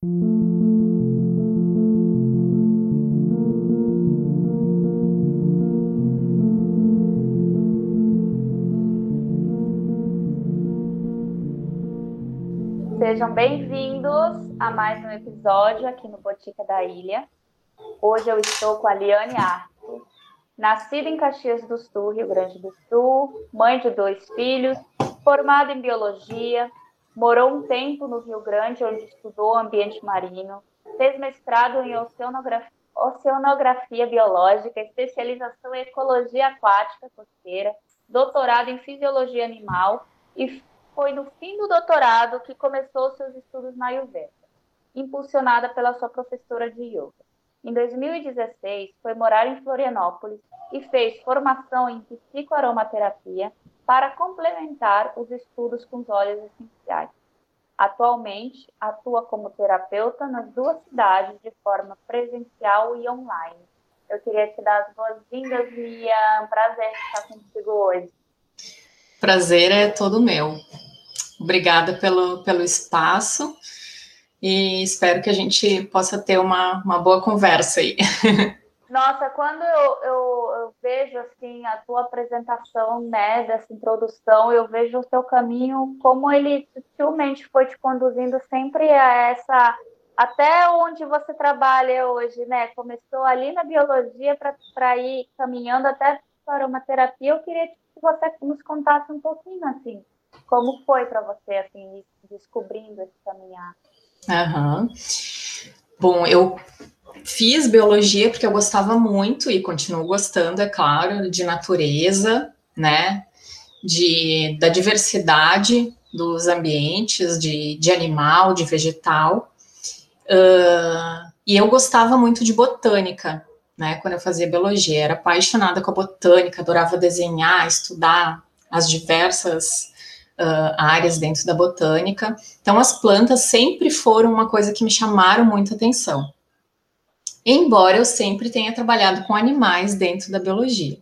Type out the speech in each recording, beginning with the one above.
Sejam bem-vindos a mais um episódio aqui no Botica da Ilha. Hoje eu estou com a Liane Arto, nascida em Caxias do Sul, Rio Grande do Sul, mãe de dois filhos, formada em biologia, morou um tempo no Rio Grande, onde estudou ambiente marinho, fez mestrado em oceanografia, oceanografia biológica, especialização em ecologia aquática costeira, doutorado em fisiologia animal e foi no fim do doutorado que começou seus estudos na Ayurveda, impulsionada pela sua professora de yoga. Em 2016, foi morar em Florianópolis e fez formação em psicoaromaterapia para complementar os estudos com os óleos essenciais. Atualmente, atua como terapeuta nas duas cidades de forma presencial e online. Eu queria te dar as boas-vindas, Lia. É prazer estar contigo hoje. Prazer é todo meu. Obrigada pelo, pelo espaço e espero que a gente possa ter uma, uma boa conversa aí. Nossa, quando eu, eu, eu, vejo assim a tua apresentação, né, dessa introdução, eu vejo o teu caminho, como ele sutilmente foi te conduzindo sempre a essa até onde você trabalha hoje, né? Começou ali na biologia para ir caminhando até para uma terapia. Eu queria que você nos contasse um pouquinho assim como foi para você, assim, descobrindo esse caminhar? Uhum. Bom, eu fiz biologia porque eu gostava muito e continuo gostando, é claro, de natureza, né? De, da diversidade dos ambientes, de, de animal, de vegetal. Uh, e eu gostava muito de botânica, né? Quando eu fazia biologia, era apaixonada com a botânica, adorava desenhar, estudar as diversas uh, áreas dentro da botânica. Então, as plantas sempre foram uma coisa que me chamaram muita atenção. Embora eu sempre tenha trabalhado com animais dentro da biologia.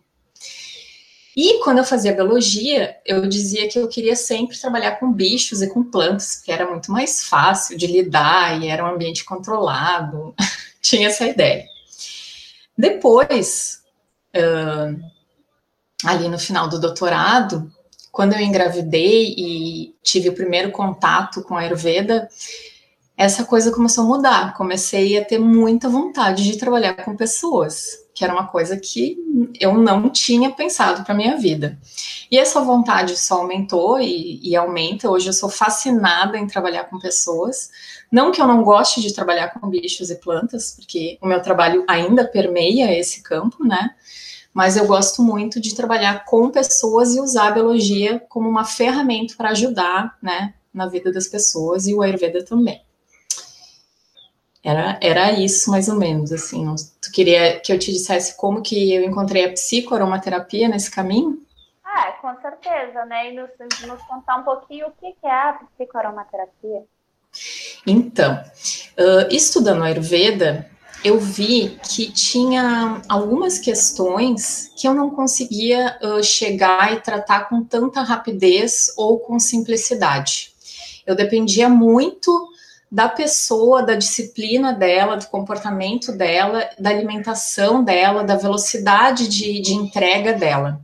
E quando eu fazia biologia, eu dizia que eu queria sempre trabalhar com bichos e com plantas, porque era muito mais fácil de lidar e era um ambiente controlado. Tinha essa ideia. Depois, uh, ali no final do doutorado, quando eu engravidei e tive o primeiro contato com a Ayurveda, essa coisa começou a mudar. Comecei a ter muita vontade de trabalhar com pessoas, que era uma coisa que eu não tinha pensado para minha vida. E essa vontade só aumentou e, e, aumenta. Hoje eu sou fascinada em trabalhar com pessoas. Não que eu não goste de trabalhar com bichos e plantas, porque o meu trabalho ainda permeia esse campo, né? mas eu gosto muito de trabalhar com pessoas e usar a biologia como uma ferramenta para ajudar, né, na vida das pessoas e o Ayurveda também. Era, era isso, mais ou menos, assim. Tu queria que eu te dissesse como que eu encontrei a psicoaromaterapia nesse caminho? Ah, com certeza, né? E nos, nos contar um pouquinho o que é a psicoaromaterapia. Então, estudando Ayurveda, eu vi que tinha algumas questões que eu não conseguia chegar e tratar com tanta rapidez ou com simplicidade. Eu dependia muito da pessoa, da disciplina dela, do comportamento dela, da alimentação dela, da velocidade de, de entrega dela.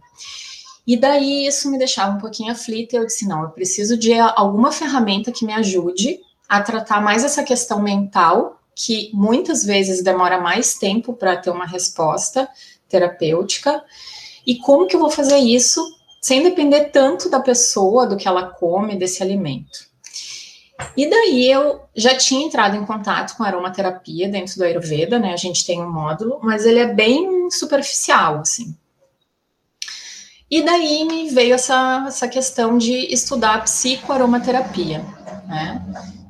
E daí isso me deixava um pouquinho aflita. Eu disse: não, eu preciso de alguma ferramenta que me ajude a tratar mais essa questão mental que muitas vezes demora mais tempo para ter uma resposta terapêutica. E como que eu vou fazer isso sem depender tanto da pessoa, do que ela come, desse alimento? E daí eu já tinha entrado em contato com aromaterapia dentro do Ayurveda, né? A gente tem um módulo, mas ele é bem superficial, assim. E daí me veio essa, essa questão de estudar psicoaromaterapia, né?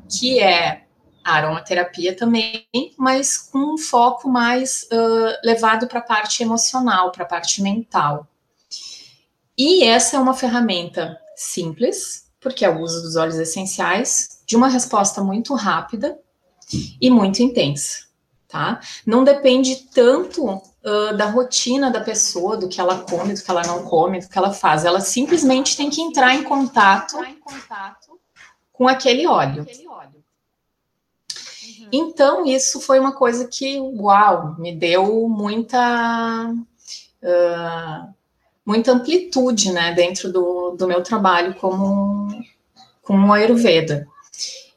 Que é a aromaterapia também, mas com um foco mais uh, levado para a parte emocional, para a parte mental. E essa é uma ferramenta simples, porque é o uso dos óleos essenciais, de uma resposta muito rápida e muito intensa, tá? Não depende tanto uh, da rotina da pessoa, do que ela come, do que ela não come, do que ela faz. Ela simplesmente tem que entrar em contato, entrar em contato com aquele óleo. Aquele óleo. Uhum. Então, isso foi uma coisa que, uau, me deu muita, uh, muita amplitude, né, dentro do, do meu trabalho como, como Ayurveda.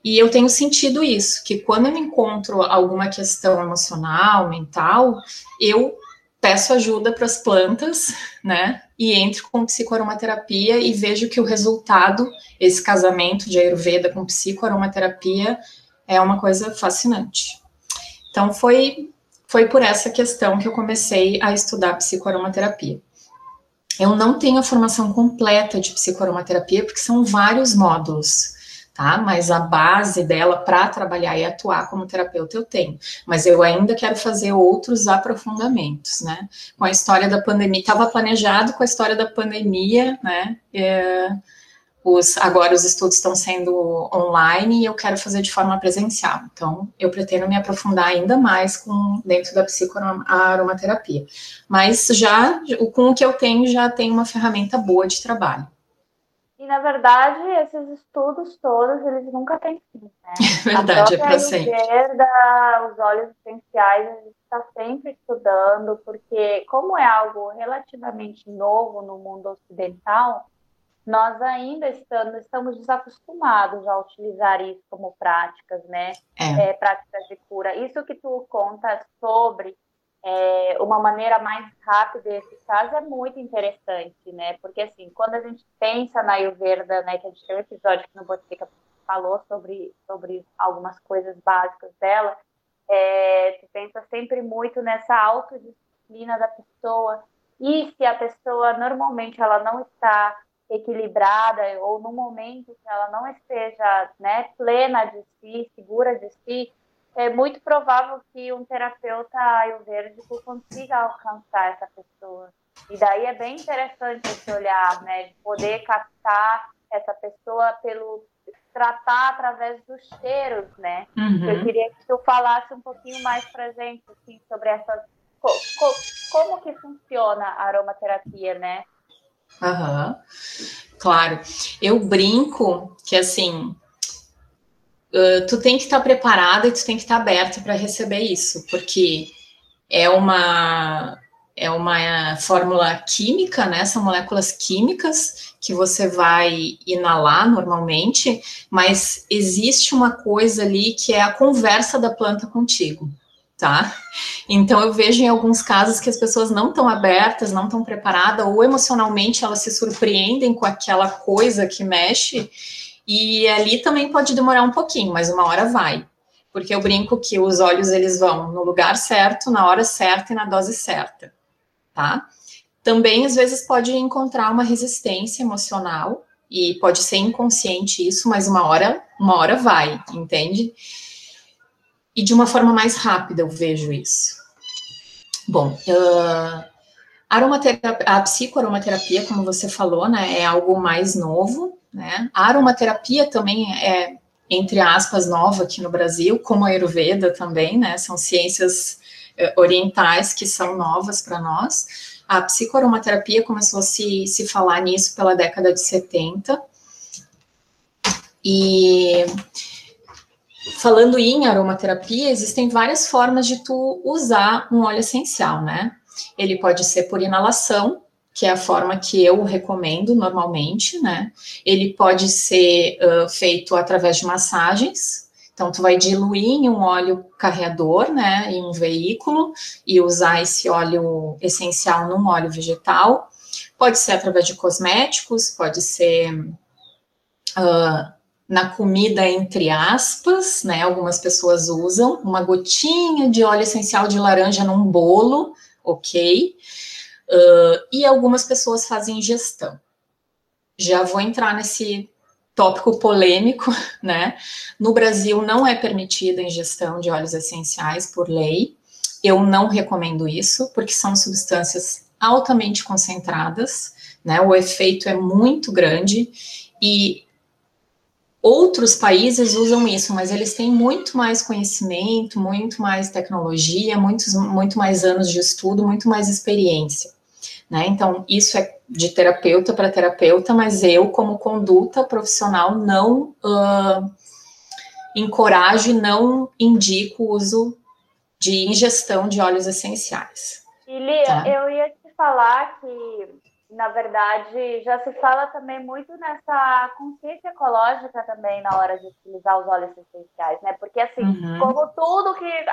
E eu tenho sentido isso, que quando eu me encontro alguma questão emocional, mental, eu peço ajuda para as plantas, né? E entro com psicoaromaterapia e vejo que o resultado, esse casamento de Ayurveda com psicoaromaterapia, é uma coisa fascinante. Então foi foi por essa questão que eu comecei a estudar psicoaromaterapia. Eu não tenho a formação completa de psicoaromaterapia porque são vários módulos tá? Mas a base dela para trabalhar e atuar como terapeuta eu tenho. Mas eu ainda quero fazer outros aprofundamentos, né? Com a história da pandemia, estava planejado com a história da pandemia, né? É, os, agora os estudos estão sendo online e eu quero fazer de forma presencial. Então, eu pretendo me aprofundar ainda mais com dentro da psicoaromaterapia. Mas já com o que eu tenho, já tem uma ferramenta boa de trabalho. E, na verdade, esses estudos todos, eles nunca têm fim, né? Verdade, é para sempre. Esquerda, os óleos essenciais, a gente está sempre estudando, porque como é algo relativamente novo no mundo ocidental, nós ainda estamos, estamos desacostumados a utilizar isso como práticas, né? É. É, práticas de cura. Isso que tu conta sobre é, uma maneira mais rápida e eficaz é muito interessante, né? Porque, assim, quando a gente pensa na Ayurveda, né, que a gente tem um episódio que no Botica falou sobre, sobre algumas coisas básicas dela, é, tu pensa sempre muito nessa autodisciplina da pessoa, e se a pessoa, normalmente, ela não está equilibrada, ou no momento que ela não esteja né, plena de si, segura de si, é muito provável que um terapeuta ayurvédico consiga alcançar essa pessoa. E daí é bem interessante esse olhar, né, de poder captar essa pessoa pelo tratar através dos cheiros, né? Uhum. Eu queria que tu falasse um pouquinho mais pra gente assim sobre essa co, co, como que funciona a aromaterapia, né? Aham. Uhum. Claro. Eu brinco que assim, uh, tu tem que estar tá preparada e tu tem que estar tá aberta para receber isso, porque é uma é uma fórmula química, né? São moléculas químicas que você vai inalar normalmente, mas existe uma coisa ali que é a conversa da planta contigo, tá? Então eu vejo em alguns casos que as pessoas não estão abertas, não estão preparadas, ou emocionalmente elas se surpreendem com aquela coisa que mexe e ali também pode demorar um pouquinho, mas uma hora vai. Porque eu brinco que os olhos eles vão no lugar certo, na hora certa e na dose certa, tá? Também às vezes pode encontrar uma resistência emocional e pode ser inconsciente isso, mas uma hora, uma hora vai, entende? E de uma forma mais rápida eu vejo isso. Bom, uh, aromaterapia, a psicoaromaterapia, como você falou, né, é algo mais novo, né? A aromaterapia também é, entre aspas, nova aqui no Brasil, como a Ayurveda também, né? São ciências eh, orientais que são novas para nós. A psicoaromaterapia começou a se, se falar nisso pela década de 70. E falando em aromaterapia, existem várias formas de tu usar um óleo essencial, né? Ele pode ser por inalação, que é a forma que eu recomendo normalmente, né? Ele pode ser uh, feito através de massagens. Então, tu vai diluir em um óleo carreador, né, em um veículo, e usar esse óleo essencial num óleo vegetal. Pode ser através de cosméticos, pode ser uh, na comida, entre aspas, né? Algumas pessoas usam uma gotinha de óleo essencial de laranja num bolo, ok? Uh, e algumas pessoas fazem ingestão. Já vou entrar nesse tópico polêmico, né? No Brasil não é permitida a ingestão de óleos essenciais por lei. Eu não recomendo isso, porque são substâncias altamente concentradas, né? O efeito é muito grande e outros países usam isso, mas eles têm muito mais conhecimento, muito mais tecnologia, muitos, muito mais anos de estudo, muito mais experiência. Né? Então, isso é de terapeuta para terapeuta, mas eu, como conduta profissional, não uh, encorajo e não indico o uso de ingestão de óleos essenciais. E Lia, tá? eu ia te falar que, na verdade, já se fala também muito nessa consciência ecológica também na hora de utilizar os óleos essenciais, né? Porque, assim, uhum. como tudo que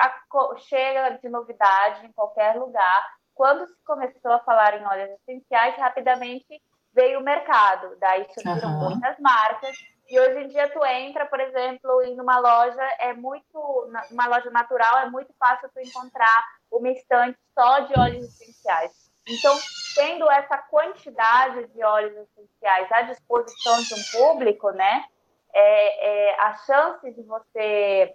chega de novidade em qualquer lugar, quando se começou a falar em óleos essenciais, rapidamente veio o mercado. Daí surgiram uhum. muitas marcas e hoje em dia tu entra, por exemplo, em uma loja, é muito, uma loja natural, é muito fácil tu encontrar uma estante só de óleos essenciais. Então, tendo essa quantidade de óleos essenciais à disposição de um público, né, é, é, a chance de você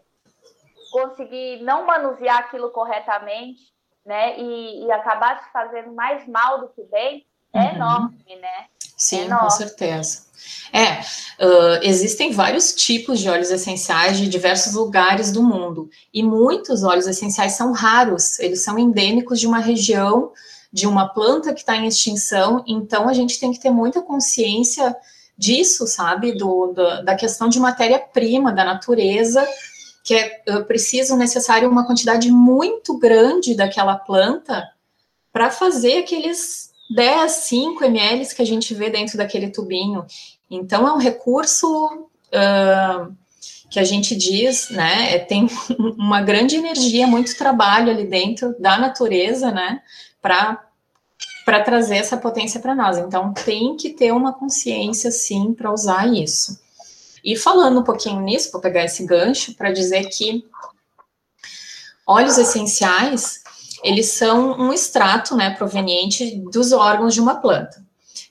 conseguir não manusear aquilo corretamente, né, e, e acabar se fazendo mais mal do que bem, é uhum. enorme, né? Sim, é enorme. com certeza. É, uh, existem vários tipos de óleos essenciais de diversos lugares do mundo, e muitos óleos essenciais são raros, eles são endêmicos de uma região, de uma planta que está em extinção, então a gente tem que ter muita consciência disso, sabe, do, do da questão de matéria-prima, da natureza, que é uh, preciso, necessário uma quantidade muito grande daquela planta para fazer aqueles 10, 5 ml que a gente vê dentro daquele tubinho. Então, é um recurso uh, que a gente diz, né, é, tem uma grande energia, muito trabalho ali dentro da natureza, né, para para trazer essa potência para nós. Então, tem que ter uma consciência, sim, para usar isso. E falando um pouquinho nisso, vou pegar esse gancho para dizer que óleos essenciais, eles são um extrato, né, proveniente dos órgãos de uma planta.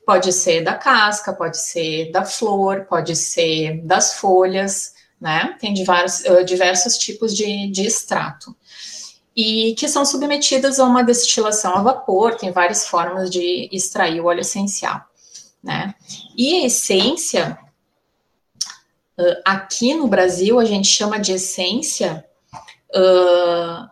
Pode ser da casca, pode ser da flor, pode ser das folhas, né? Tem diversos, diversos tipos de, de extrato. E que são submetidas a uma destilação a vapor, tem várias formas de extrair o óleo essencial, né? E a essência, uh, aqui no Brasil, a gente chama de essência uh,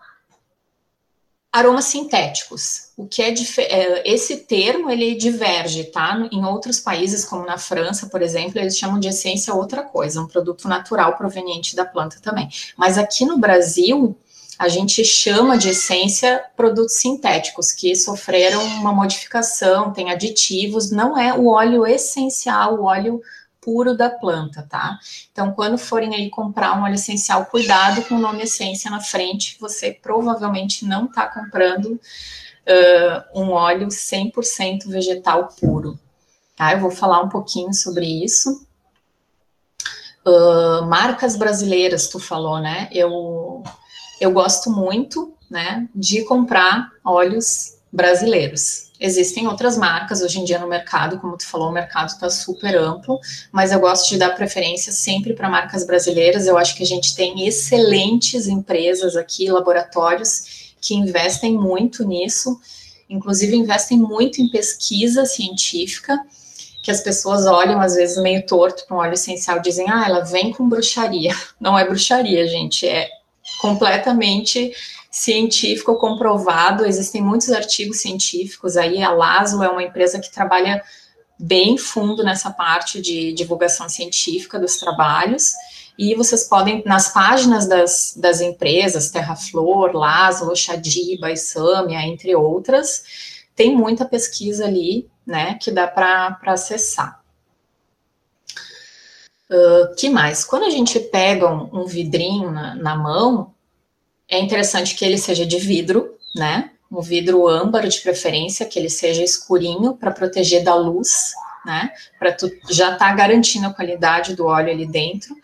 aromas sintéticos. O que é, é, esse termo ele diverge, tá? Em outros países, como na França, por exemplo, eles chamam de essência outra coisa, um produto natural proveniente da planta também. Mas aqui no Brasil, a gente chama de essência produtos sintéticos que sofreram uma modificação, tem aditivos, não é o óleo essencial, o óleo puro da planta, tá? Então, quando forem aí comprar um óleo essencial, cuidado com o nome essência na frente, você provavelmente não está comprando uh, um óleo 100% vegetal puro, tá? Eu vou falar um pouquinho sobre isso. Uh, marcas brasileiras, tu falou, né? Eu, eu gosto muito, né, de comprar óleos brasileiros. Existem outras marcas hoje em dia no mercado, como tu falou, o mercado está super amplo, mas eu gosto de dar preferência sempre para marcas brasileiras. Eu acho que a gente tem excelentes empresas aqui, laboratórios, que investem muito nisso, inclusive investem muito em pesquisa científica, que as pessoas olham às vezes meio torto para um óleo essencial, dizem, ah, ela vem com bruxaria. Não é bruxaria, gente, é completamente científico comprovado, existem muitos artigos científicos aí, a LASO é uma empresa que trabalha bem fundo nessa parte de divulgação científica dos trabalhos, e vocês podem, nas páginas das, das empresas, Terraflor, Laslo, Xadiba, Isamia, entre outras, tem muita pesquisa ali, né, que dá para acessar. Uh, que mais? Quando a gente pega um, um vidrinho na, na mão, é interessante que ele seja de vidro, né? Um vidro âmbar de preferência, que ele seja escurinho para proteger da luz, né? Para tu já estar tá garantindo a qualidade do óleo ali dentro.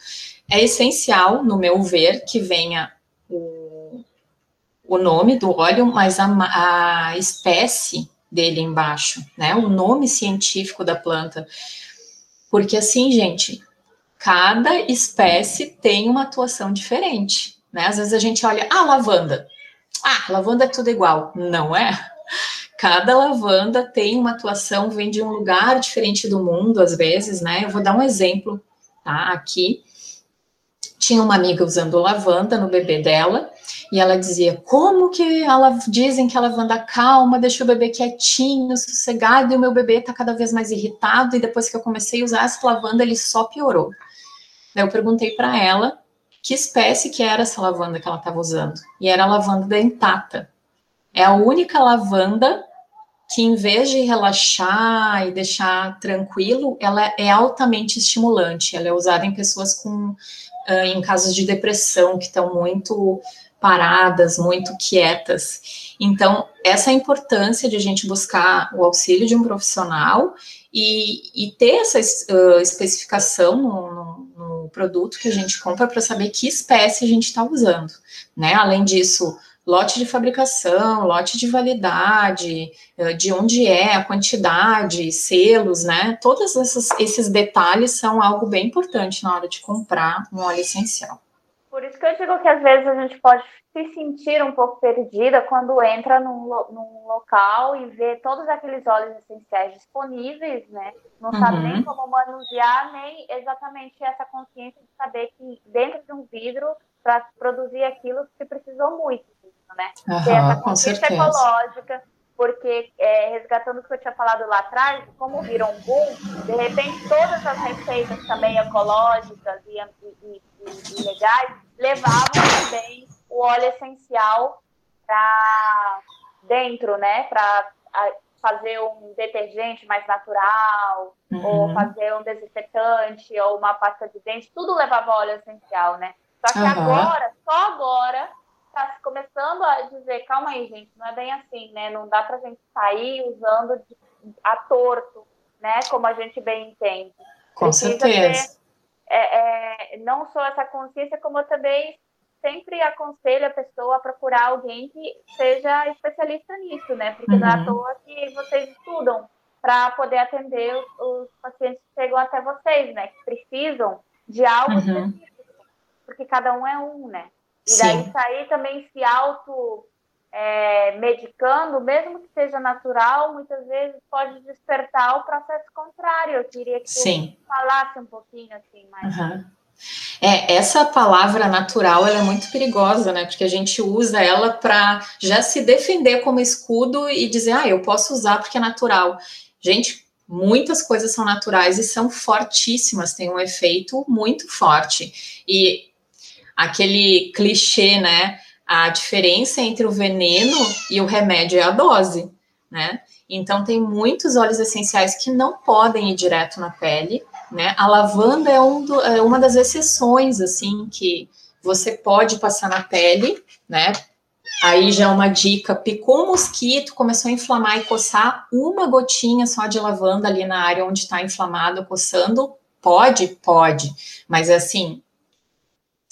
É essencial, no meu ver, que venha o, o nome do óleo, mas a, a espécie dele embaixo, né? O nome científico da planta. Porque assim, gente, cada espécie tem uma atuação diferente. Né? Às vezes a gente olha, ah, lavanda. Ah, lavanda é tudo igual. Não é? Cada lavanda tem uma atuação, vem de um lugar diferente do mundo, às vezes, né? Eu vou dar um exemplo, tá? Aqui. Tinha uma amiga usando lavanda no bebê dela, e ela dizia: Como que ela dizem que a lavanda calma, deixa o bebê quietinho, sossegado, e o meu bebê tá cada vez mais irritado, e depois que eu comecei a usar essa lavanda, ele só piorou. Daí eu perguntei para ela que espécie que era essa lavanda que ela estava usando. E era a lavanda dentata. É a única lavanda que, em vez de relaxar e deixar tranquilo, ela é altamente estimulante. Ela é usada em pessoas com, uh, em casos de depressão, que estão muito paradas, muito quietas. Então, essa é a importância de a gente buscar o auxílio de um profissional e, e ter essa uh, especificação no, no, produto que a gente compra para saber que espécie a gente está usando, né? Além disso, lote de fabricação, lote de validade, uh, de onde é, a quantidade, selos, né? Todos esses, esses detalhes são algo bem importante na hora de comprar um óleo essencial. Por isso que eu digo que às vezes a gente pode se sentir um pouco perdida quando entra num, num local e vê todos aqueles óleos essenciais disponíveis, né? Não uhum. sabe nem como manusear, nem exatamente essa consciência de saber que dentro de um vidro, para produzir aquilo, se precisou muito, né? Uhum, Ter essa consciência ecológica, porque é, resgatando o que eu tinha falado lá atrás, como viram um boom, de repente todas as receitas também ecológicas e, e legais levavam também o óleo essencial para dentro, né? Para fazer um detergente mais natural, uhum. ou fazer um desinfetante, ou uma pasta de dente, tudo levava óleo essencial, né? Só que uhum. agora, só agora, está começando a dizer, calma aí, gente, não é bem assim, né? Não dá para a gente sair usando a torto, né? Como a gente bem entende. Com Precisa certeza. É, é, não só essa consciência, como eu também sempre aconselho a pessoa a procurar alguém que seja especialista nisso, né? Porque uhum. não é à uhum. toa que vocês estudam para poder atender os, os, pacientes que chegam até vocês, né? Que precisam de algo uhum. específico, porque cada um é um, né? E daí sair também se auto é, medicando, mesmo que seja natural, muitas vezes pode despertar o processo contrário. Eu queria que Sim. você falasse um pouquinho assim mais. Uhum. É, essa palavra natural ela é muito perigosa, né? Porque a gente usa ela para já se defender como escudo e dizer, ah, eu posso usar porque é natural. Gente, muitas coisas são naturais e são fortíssimas, tem um efeito muito forte. E aquele clichê, né? A diferença entre o veneno e o remédio é a dose, né? Então, tem muitos óleos essenciais que não podem ir direto na pele, né? A lavanda é, um do, é uma das exceções, assim, que você pode passar na pele, né? Aí já é uma dica: picou um mosquito, começou a inflamar e coçar, uma gotinha só de lavanda ali na área onde está inflamado, coçando, pode? Pode, mas assim,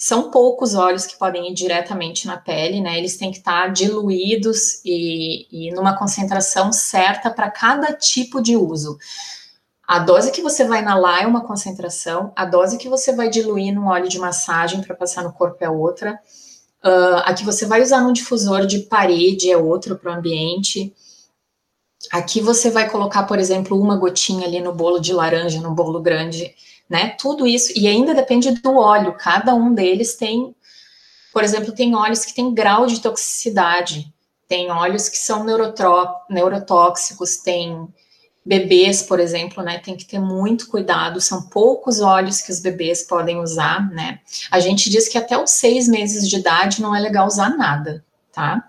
são poucos óleos que podem ir diretamente na pele, né? Eles têm que estar diluídos e, e numa concentração certa para cada tipo de uso. A dose que você vai inalar é uma concentração, a dose que você vai diluir num óleo de massagem para passar no corpo é outra. Uh, a que você vai usar num difusor de parede é outra para o ambiente. Aqui você vai colocar, por exemplo, uma gotinha ali no bolo de laranja, no bolo grande né? Tudo isso, e ainda depende do óleo, cada um deles tem, por exemplo, tem óleos que têm grau de toxicidade, tem óleos que são neurotóxicos, tem bebês, por exemplo, né, tem que ter muito cuidado, são poucos óleos que os bebês podem usar, né, a gente diz que até os seis meses de idade não é legal usar nada, tá?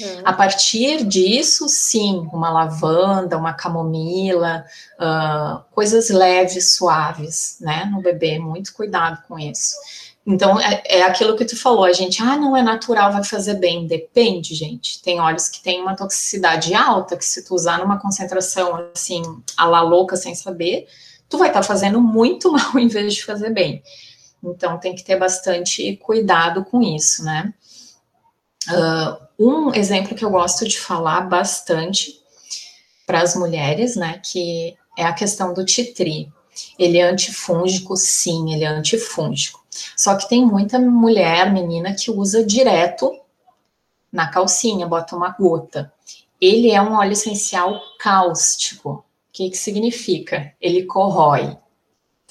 Uhum. A partir disso, sim, uma lavanda, uma camomila, uh, coisas leves, suaves, né, no bebê, muito cuidado com isso. Então, é, é, aquilo que tu falou, a gente, ah, não é natural, vai fazer bem. Depende, gente. Tem óleos que têm uma toxicidade alta, que se tu usar numa concentração, assim, a la louca, sem saber, tu vai estar tá fazendo muito mal em vez de fazer bem. Então, tem que ter bastante cuidado com isso, né? Uh, um exemplo que eu gosto de falar bastante para as mulheres, né, que é a questão do titri. Ele é antifúngico, sim, ele é antifúngico. Só que tem muita mulher, menina, que usa direto na calcinha, bota uma gota. Ele é um óleo essencial cáustico. O que, que significa? Ele corrói,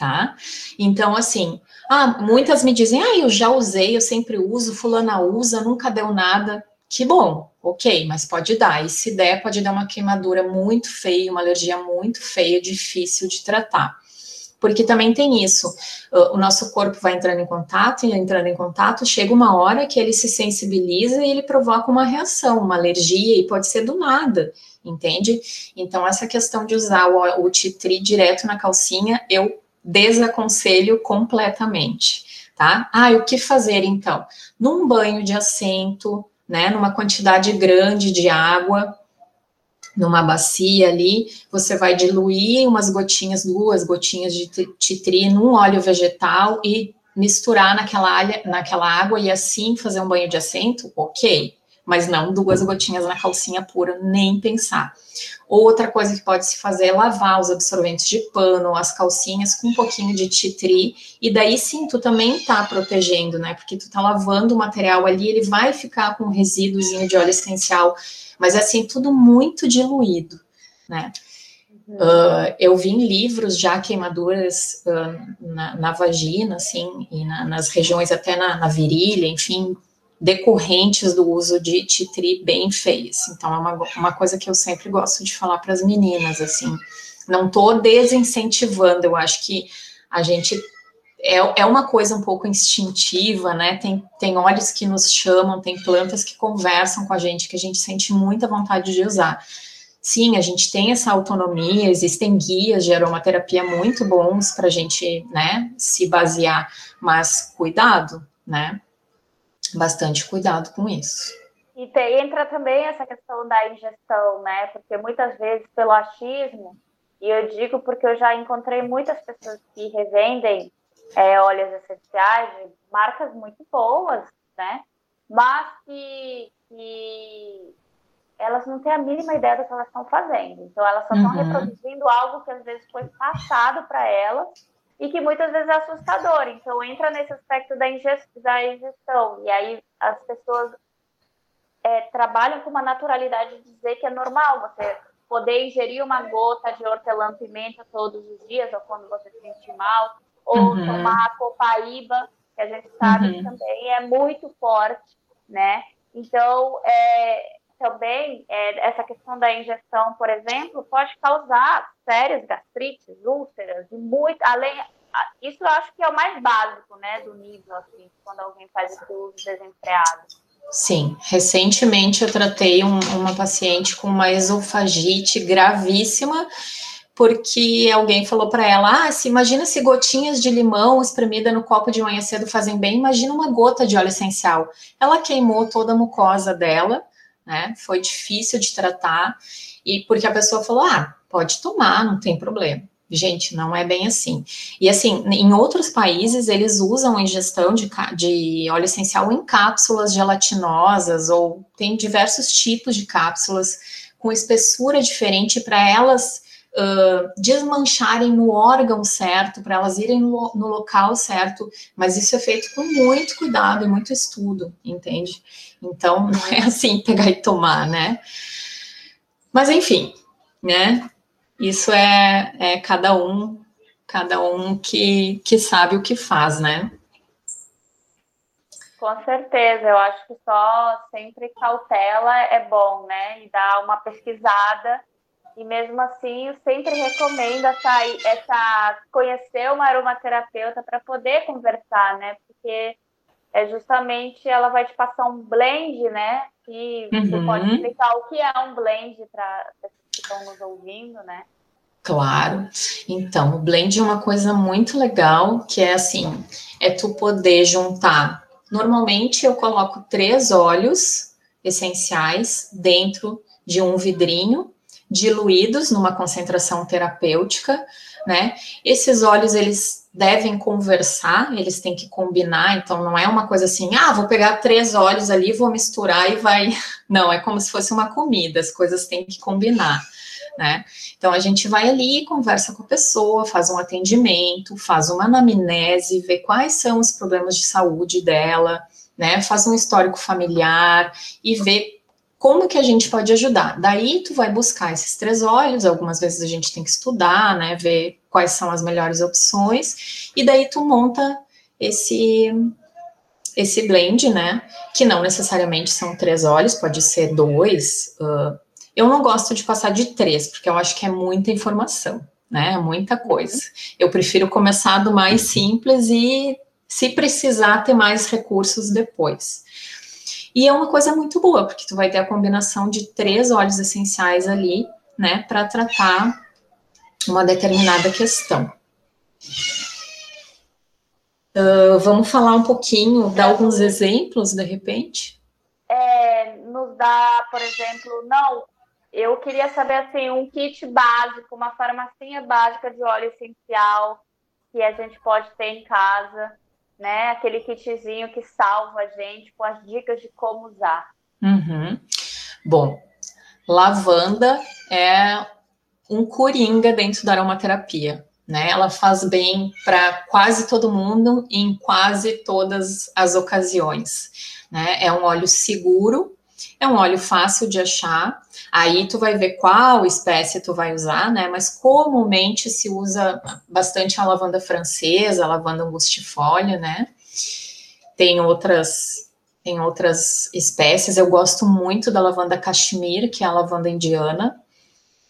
tá? Então, assim, ah, muitas me dizem, ah, eu já usei, eu sempre uso, fulana usa, nunca deu nada. Que bom, ok, mas pode dar. E se der, pode dar uma queimadura muito feia, uma alergia muito feia, difícil de tratar. porque também tem isso. O nosso corpo vai entrando em contato, e entrando em contato, chega uma hora que ele se sensibiliza e ele provoca uma reação, uma alergia, e pode ser do nada, entende? Então, essa questão de usar o, o titri direto na calcinha, eu desaconselho completamente, tá? Ah, o que fazer então? Num banho de assento, né, numa quantidade grande de água, numa bacia ali, você vai diluir umas gotinhas, duas gotinhas de titri num óleo vegetal e misturar naquela, alha, naquela água e assim fazer um banho de assento, ok, mas não duas gotinhas na calcinha pura, nem pensar. Outra coisa que pode se fazer é lavar os absorventes de pano, as calcinhas com um pouquinho de titri, e daí sim tu também tá protegendo, né? Porque tu tá lavando o material ali, ele vai ficar com um resíduozinho de óleo essencial mas assim, tudo muito diluído, né? Uhum. Uh, eu vi em livros já queimaduras uh, na, na, vagina, assim, e na, nas regiões até na, na, virilha, enfim, decorrentes do uso de titri bem feias. Então, é uma, uma coisa que eu sempre gosto de falar para as meninas, assim, não estou desincentivando, eu acho que a gente é, é uma coisa um pouco instintiva, né? Tem, tem óleos que nos chamam, tem plantas que conversam com a gente, que a gente sente muita vontade de usar. Sim, a gente tem essa autonomia, existem guias de aromaterapia muito bons para a gente, né, se basear, mas cuidado, né? Bastante cuidado com isso. E tem, entra também essa questão da ingestão, né? Porque muitas vezes, pelo achismo, e eu digo porque eu já encontrei muitas pessoas que revendem é, óleos essenciais de marcas muito boas, né? Mas que, que elas não têm a mínima ideia do que elas estão fazendo. Então, elas só estão uhum. reproduzindo algo que às vezes foi passado para elas e que muitas vezes é assustador. Então, entra nesse aspecto da, da ingestão. E aí as pessoas é, trabalham com uma naturalidade de dizer que é normal você poder ingerir uma gota de hortelã-pimenta todos os dias ou quando você se sentir mal ou uhum. tomar a copaíba, que a gente sabe uhum. também é muito forte, né? Então, é, também, é, essa questão da ingestão, por exemplo, pode causar sérias gastrites, úlceras, e muito, além, isso eu acho que é o mais básico, né, do nível, assim, quando alguém faz esse uso desenfreado. Sim, recentemente eu tratei um, uma paciente com uma esofagite gravíssima porque alguém falou para ela: ah, se imagina se gotinhas de limão espremida no copo de manhã cedo fazem bem, imagina uma gota de óleo essencial. Ela queimou toda a mucosa dela, né? Foi difícil de tratar, e porque a pessoa falou: ah, pode tomar, não tem problema. Gente, não é bem assim. E assim, em outros países, eles usam ingestão de, de óleo essencial em cápsulas gelatinosas, ou tem diversos tipos de cápsulas com espessura diferente para elas uh, desmancharem no órgão certo, para elas irem no, no, local certo, mas isso é feito com muito cuidado e muito estudo, entende? Então, não é assim pegar e tomar, né? Mas, enfim, né? Isso é, é cada um, cada um que, que sabe o que faz, né? Com certeza, eu acho que só sempre cautela é bom, né? E dar uma pesquisada e mesmo assim, eu sempre recomendo essa, essa conhecer uma aromaterapeuta para poder conversar, né? Porque é justamente ela vai te passar um blend, né? E uhum. você pode explicar o que é um blend para as pessoas que estão nos ouvindo, né? Claro. Então, o blend é uma coisa muito legal, que é assim, é tu poder juntar. Normalmente eu coloco três óleos essenciais dentro de um vidrinho diluídos numa concentração terapêutica, né? Esses óleos eles devem conversar, eles têm que combinar, então não é uma coisa assim, ah, vou pegar três óleos ali, vou misturar e vai. Não, é como se fosse uma comida, as coisas têm que combinar. Né? Então a gente vai ali, conversa com a pessoa, faz um atendimento, faz uma anamnese, vê quais são os problemas de saúde dela, né? Faz um histórico familiar e vê como que a gente pode ajudar? Daí tu vai buscar esses três olhos, algumas vezes a gente tem que estudar, né, ver quais são as melhores opções, e daí tu monta esse esse blend, né, que não necessariamente são três olhos, pode ser dois. Uh, eu não gosto de passar de três, porque eu acho que é muita informação. né? Muita coisa. Eu prefiro começar do mais simples e, se precisar, ter mais recursos depois. E é uma coisa muito boa, porque tu vai ter a combinação de três óleos essenciais ali, né, para tratar uma determinada questão. Uh, vamos falar um pouquinho, dar alguns exemplos, de repente? É, nos dá, por exemplo, não, eu queria saber assim, um kit básico, uma farmacinha básica de óleo essencial que a gente pode ter em casa, né? Aquele kitzinho que salva a gente com as dicas de como usar. Uhum. Bom, lavanda é um coringa dentro da aromaterapia, né? Ela faz bem para quase todo mundo em quase todas as ocasiões, né? É um óleo seguro, é um óleo fácil de achar. Aí tu vai ver qual espécie tu vai usar, né? Mas comumente se usa bastante a lavanda francesa, a lavanda angustifolia, né? Tem outras tem outras espécies. Eu gosto muito da lavanda cachemir, que é a lavanda indiana.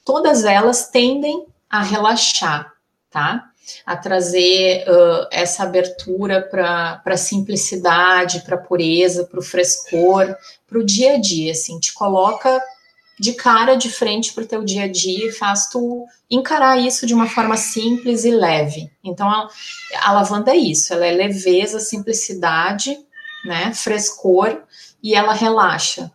Todas elas tendem a relaxar, tá? A trazer uh, essa abertura para a simplicidade, para a pureza, para o frescor, para o dia a dia, assim, te coloca de cara de frente para o teu dia a dia e faz tu encarar isso de uma forma simples e leve. Então, a, a lavanda é isso, ela é leveza, simplicidade, né, frescor, e ela relaxa,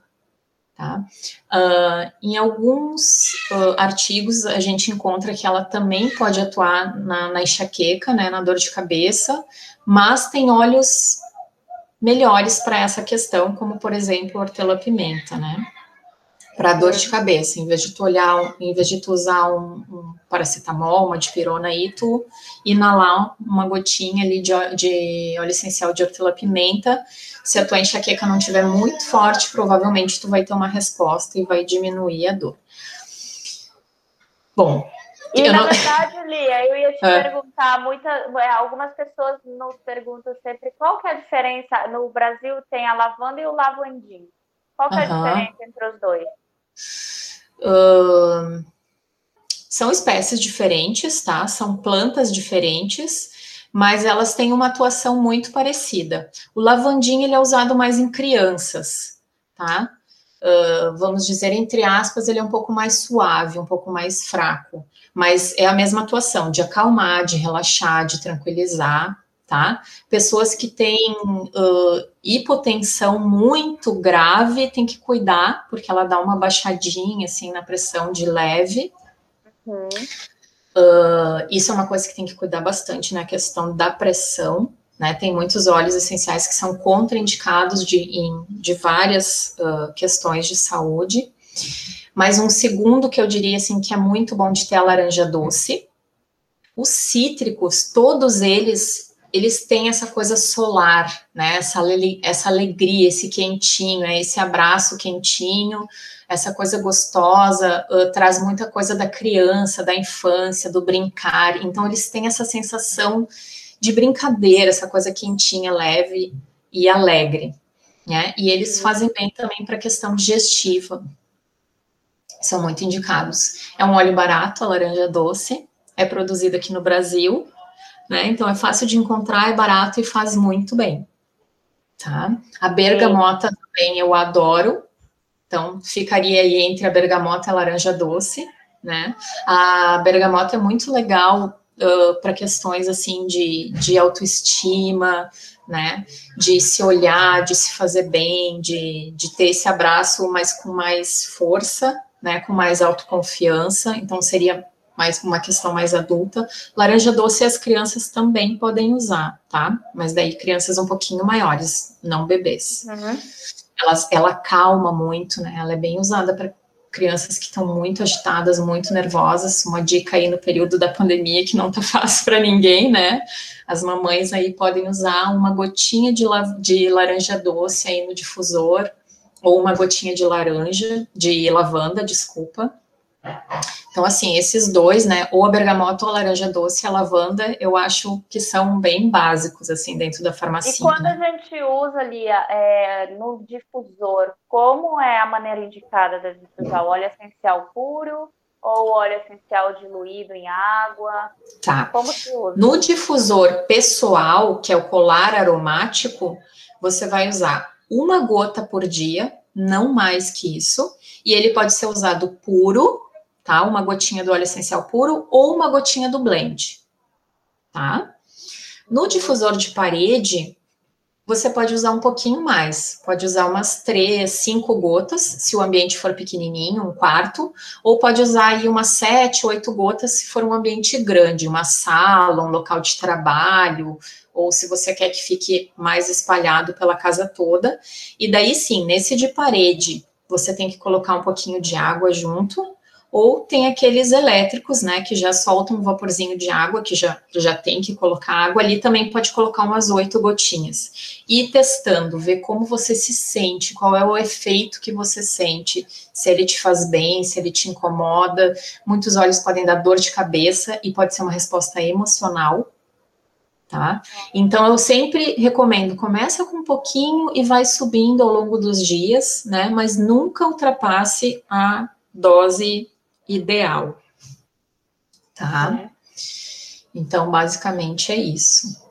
tá? Uh, em alguns uh, artigos, a gente encontra que ela também pode atuar na, na enxaqueca, né, na dor de cabeça, mas tem óleos melhores para essa questão, como por exemplo hortelã-pimenta, né? Para dor de cabeça, em vez de tu olhar, em vez de tu usar um, um paracetamol, uma dipirona aí, tu inalar uma gotinha ali de, de óleo essencial de hortelã-pimenta. Se a tua enxaqueca não estiver muito forte, provavelmente tu vai ter uma resposta e vai diminuir a dor. Bom, e eu na não... verdade, Lia, eu ia te é. perguntar, muita, é, algumas pessoas nos perguntam sempre qual que é a diferença. No Brasil tem a lavanda e o lavandim. Qual que é a diferença entre os dois? São espécies diferentes, tá? São plantas diferentes, mas elas têm uma atuação muito parecida. O lavandim ele é usado mais em crianças, tá? Uh, vamos dizer, entre aspas, ele é um pouco mais suave, um pouco mais fraco mas é a mesma atuação de acalmar, de relaxar, de tranquilizar, tá? Pessoas que têm uh, hipotensão muito grave tem que cuidar, porque ela dá uma baixadinha assim na pressão de leve. Uhum. Uh, isso é uma coisa que tem que cuidar bastante na questão da pressão. Né, tem muitos óleos essenciais que são contraindicados de, em, de várias uh, questões de saúde. Mas um segundo que eu diria assim que é muito bom de ter a laranja doce. Os cítricos, todos eles, eles têm essa coisa solar, né? Essa, essa alegria, esse quentinho, é esse abraço quentinho, essa coisa gostosa, uh, traz muita coisa da criança, da infância, do brincar. Então eles têm essa sensação de brincadeira, essa coisa quentinha, leve e alegre. Né? E eles fazem bem também para a questão digestiva são muito indicados. É um óleo barato, a laranja doce, é produzido aqui no Brasil, né? Então é fácil de encontrar, é barato e faz muito bem. Tá? A bergamota Sim. também eu adoro. Então ficaria aí entre a bergamota e a laranja doce, né? A bergamota é muito legal uh, para questões assim de, de autoestima, né? De se olhar, de se fazer bem, de, de ter esse abraço, mas com mais força, né, com mais autoconfiança, então seria mais uma questão mais adulta. Laranja doce as crianças também podem usar, tá? Mas daí crianças um pouquinho maiores, não bebês. Uhum. Ela, ela calma muito, né? Ela é bem usada para crianças que estão muito agitadas, muito nervosas. Uma dica aí no período da pandemia que não tá fácil para ninguém, né? As mamães aí podem usar uma gotinha de, de laranja doce aí no difusor ou uma gotinha de laranja, de lavanda, desculpa. Então, assim, esses dois, né, ou a bergamota ou a laranja doce e a lavanda, eu acho que são bem básicos, assim, dentro da farmácia. E quando a gente usa ali é, no difusor, como é a maneira indicada de difusar? O óleo essencial puro ou óleo essencial diluído em água? Tá. Como se usa? No difusor pessoal, que é o colar aromático, você vai usar uma gota por dia, não mais que isso, e ele pode ser usado puro, tá? Uma gotinha do óleo essencial puro ou uma gotinha do blend, tá? No difusor de parede, você pode usar um pouquinho mais, pode usar umas três, cinco gotas, se o ambiente for pequenininho, um quarto, ou pode usar aí umas sete, oito gotas se for um ambiente grande, uma sala, um local de trabalho, ou se você quer que fique mais espalhado pela casa toda. E daí sim, nesse de parede, você tem que colocar um pouquinho de água junto, ou tem aqueles elétricos, né, que já soltam um vaporzinho de água, que já, já tem que colocar água ali, também pode colocar umas oito gotinhas. E testando, ver como você se sente, qual é o efeito que você sente, se ele te faz bem, se ele te incomoda. Muitos olhos podem dar dor de cabeça e pode ser uma resposta emocional, tá? Então eu sempre recomendo, começa com um pouquinho e vai subindo ao longo dos dias, né? Mas nunca ultrapasse a dose ideal. Tá? É. Então, basicamente é isso.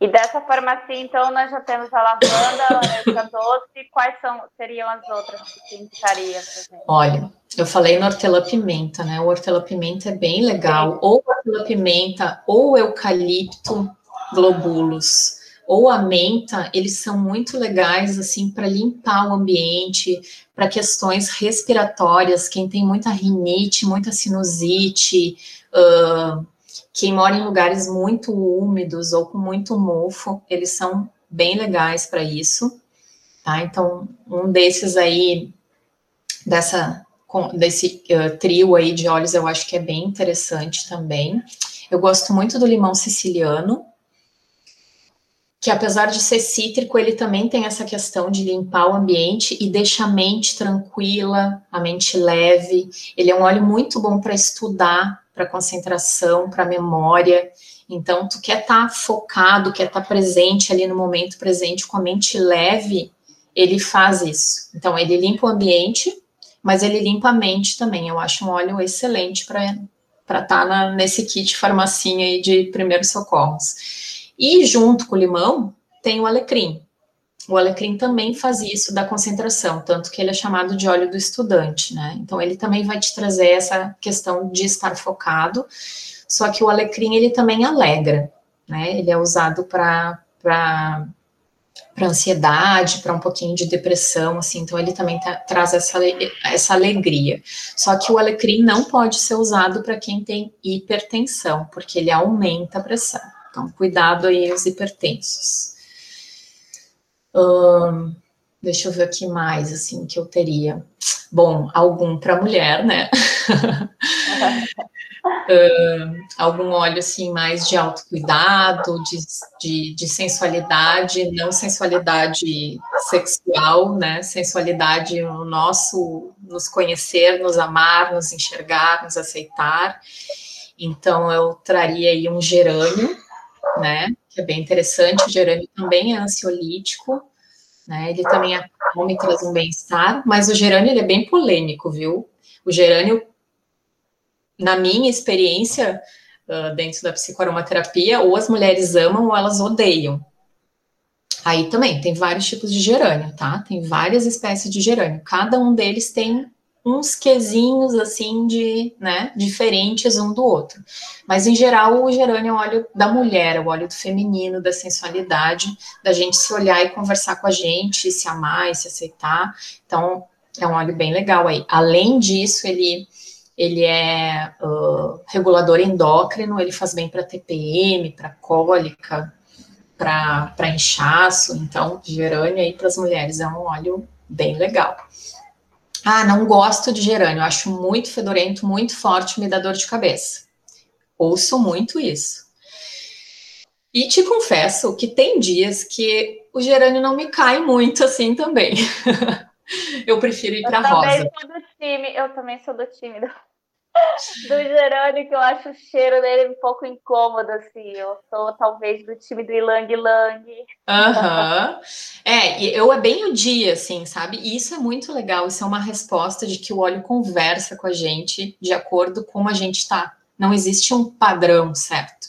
E dessa forma assim, então, nós já temos a lavanda, a laranja doce, quais são, seriam as outras que indicaria? Olha, eu falei no hortelã-pimenta, né? O hortelã-pimenta é bem legal. Sim. Ou hortelã-pimenta ou eucalipto globulus ou a menta, eles são muito legais assim para limpar o ambiente, para questões respiratórias, quem tem muita rinite, muita sinusite, uh, quem mora em lugares muito úmidos ou com muito mofo, eles são bem legais para isso, tá? Então, um desses aí, dessa, desse uh, trio aí de óleos, eu acho que é bem interessante também. Eu gosto muito do limão siciliano, que apesar de ser cítrico, ele também tem essa questão de limpar o ambiente e deixar a mente tranquila, a mente leve. Ele é um óleo muito bom para estudar, para concentração, para memória. Então, tu quer estar tá focado, quer estar tá presente ali no momento presente com a mente leve, ele faz isso. Então, ele limpa o ambiente, mas ele limpa a mente também. Eu acho um óleo excelente para estar tá nesse kit farmacinha aí de primeiros socorros. E junto com o limão tem o alecrim. O alecrim também faz isso da concentração, tanto que ele é chamado de óleo do estudante, né? Então ele também vai te trazer essa questão de estar focado. Só que o alecrim ele também alegra, né? Ele é usado para para ansiedade, para um pouquinho de depressão, assim, então ele também tá, traz essa, essa alegria. Só que o alecrim não pode ser usado para quem tem hipertensão, porque ele aumenta a pressão. Então, cuidado aí os hipertensos. Hum, deixa eu ver aqui mais, assim, que eu teria. Bom, algum para mulher, né? hum, algum óleo, assim, mais de autocuidado, de, de, de sensualidade, não sensualidade sexual, né? Sensualidade no nosso, nos conhecer, nos amar, nos enxergar, nos aceitar. Então, eu traria aí um gerânio, né? Que é bem interessante. O gerânio também é ansiolítico, né? Ele também acalma e traz um bem-estar, mas o gerânio ele é bem polêmico, viu? O gerânio, na minha experiência uh, dentro da psicoaromaterapia, ou as mulheres amam ou elas odeiam. Aí também tem vários tipos de gerânio, tá? Tem várias espécies de gerânio. Cada um deles tem uns quesinhos assim de, né, diferentes um do outro. Mas em geral o gerânio é o óleo da mulher, é o óleo do feminino, da sensualidade, da gente se olhar e conversar com a gente, se amar e se aceitar. Então é um óleo bem legal aí. Além disso, ele ele é uh, regulador endócrino, ele faz bem para TPM, para cólica, para inchaço. Então, gerânio aí para as mulheres é um óleo bem legal. Ah, não gosto de gerânio, acho muito fedorento, muito forte, me dá dor de cabeça. Ouço muito isso. E te confesso que tem dias que o gerânio não me cai muito assim também. eu prefiro ir para rosa. Sou do time, eu também sou do time do gerânio, que eu acho o cheiro dele um pouco incômodo, assim. Eu sou talvez do time do Ilang Lang. Aham. Uhum. É, eu é bem o dia, assim, sabe? E isso é muito legal. Isso é uma resposta de que o óleo conversa com a gente de acordo com como a gente está. Não existe um padrão certo.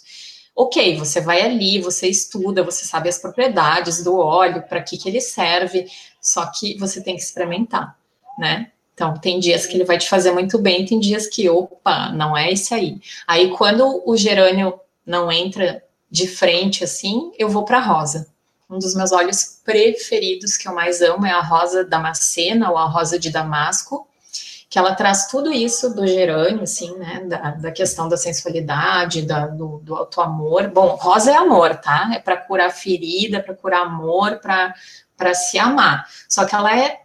Ok, você vai ali, você estuda, você sabe as propriedades do óleo, para que, que ele serve, só que você tem que experimentar, né? Então, tem dias que ele vai te fazer muito bem, tem dias que, opa, não é esse aí. Aí, quando o gerânio não entra de frente assim, eu vou para rosa. Um dos meus óleos preferidos que eu mais amo é a rosa damascena ou a rosa de damasco, que ela traz tudo isso do gerânio, assim, né, da, da questão da sensualidade, da, do, do auto-amor. Bom, rosa é amor, tá? É para curar ferida, para curar amor, para se amar. Só que ela é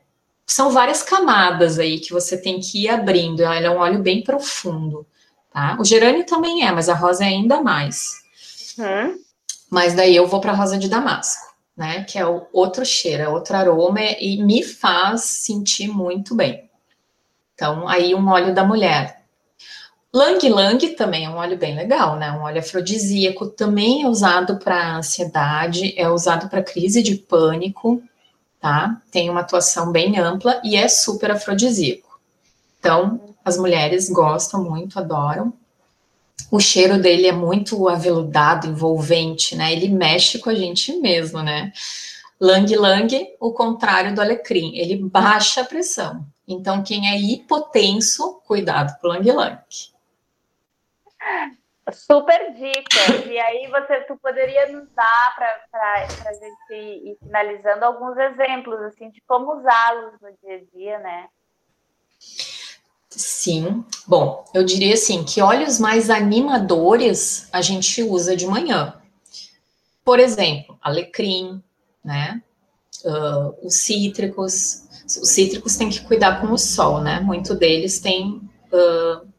são várias camadas aí que você tem que ir abrindo. Ela é um óleo bem profundo, tá? O gerânio também é, mas a rosa é ainda mais. Uhum. Mas daí eu vou para a rosa de damasco, né? Que é o outro cheiro, é outro aroma e me faz sentir muito bem. Então, aí um óleo da mulher. Lang Lang também é um óleo bem legal, né? Um óleo afrodisíaco, também é usado para ansiedade, é usado para crise de pânico, tá? Tem uma atuação bem ampla e é super afrodisíaco. Então, as mulheres gostam muito, adoram. O cheiro dele é muito aveludado, envolvente, né? Ele mexe com a gente mesmo, né? Lang Lang, o contrário do alecrim, ele baixa a pressão. Então, quem é hipotenso, cuidado com o Lang Lang. Super dica. E aí você tu poderia nos dar para a gente ir finalizando alguns exemplos assim de como usá-los no dia a dia, né? Sim. Bom, eu diria assim que óleos mais animadores a gente usa de manhã. Por exemplo, alecrim, né? Uh, os cítricos. Os cítricos têm que cuidar com o sol, né? Muito deles tem uh,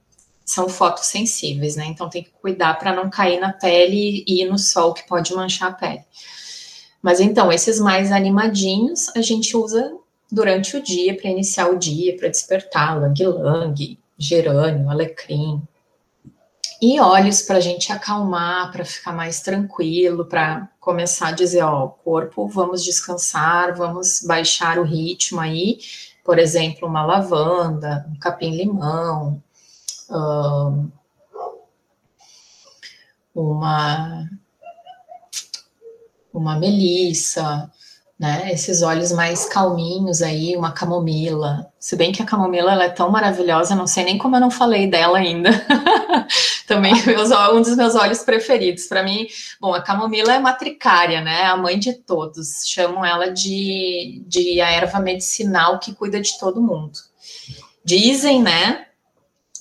são fotossensíveis, né? Então tem que cuidar para não cair na pele e ir no sol que pode manchar a pele. Mas então, esses mais animadinhos a gente usa durante o dia para iniciar o dia, para despertar, lang-lang, gerânio, alecrim. E óleos para a gente acalmar, para ficar mais tranquilo, para começar a dizer, ó, corpo, vamos descansar, vamos baixar o ritmo aí. Por exemplo, uma lavanda, um capim-limão, uma uma melissa, né? Esses óleos mais calminhos aí, uma camomila. Se bem que a camomila ela é tão maravilhosa, não sei nem como eu não falei dela ainda. Também um dos meus óleos preferidos. Para mim, bom, a camomila é matricária, né? A mãe de todos. Chamam ela de, de a erva medicinal que cuida de todo mundo. Dizem, né,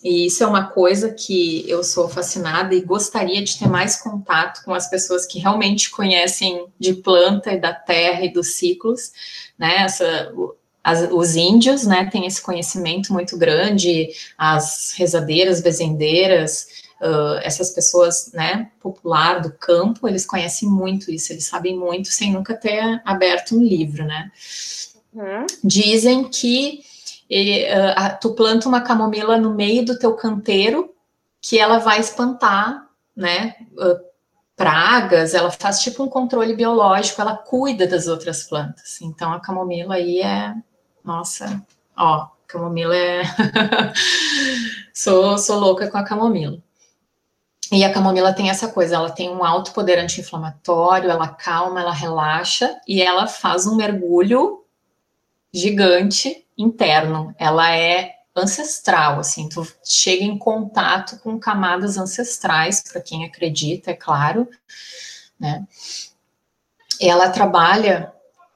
e isso é uma coisa que eu sou fascinada e gostaria de ter mais contato com as pessoas que realmente conhecem de planta e da terra e dos ciclos, né? Essa, as, os índios, né, têm esse conhecimento muito grande, as rezadeiras, bezendeiras, uh, essas pessoas, né, popular do campo, eles conhecem muito isso, eles sabem muito sem nunca ter aberto um livro, né? Uhum. Dizem que uh, tu planta uma camomila no meio do teu canteiro que ela vai espantar, né? Uh, pragas, ela faz tipo um controle biológico, ela cuida das outras plantas. Então a camomila aí é, nossa, ó, camomila é sou, sou louca com a camomila. E a camomila tem essa coisa, ela tem um alto poder anti-inflamatório, ela calma, ela relaxa e ela faz um mergulho gigante interno, ela é ancestral, assim, tu chega em contato com camadas ancestrais, para quem acredita, é claro, né? Ela trabalha,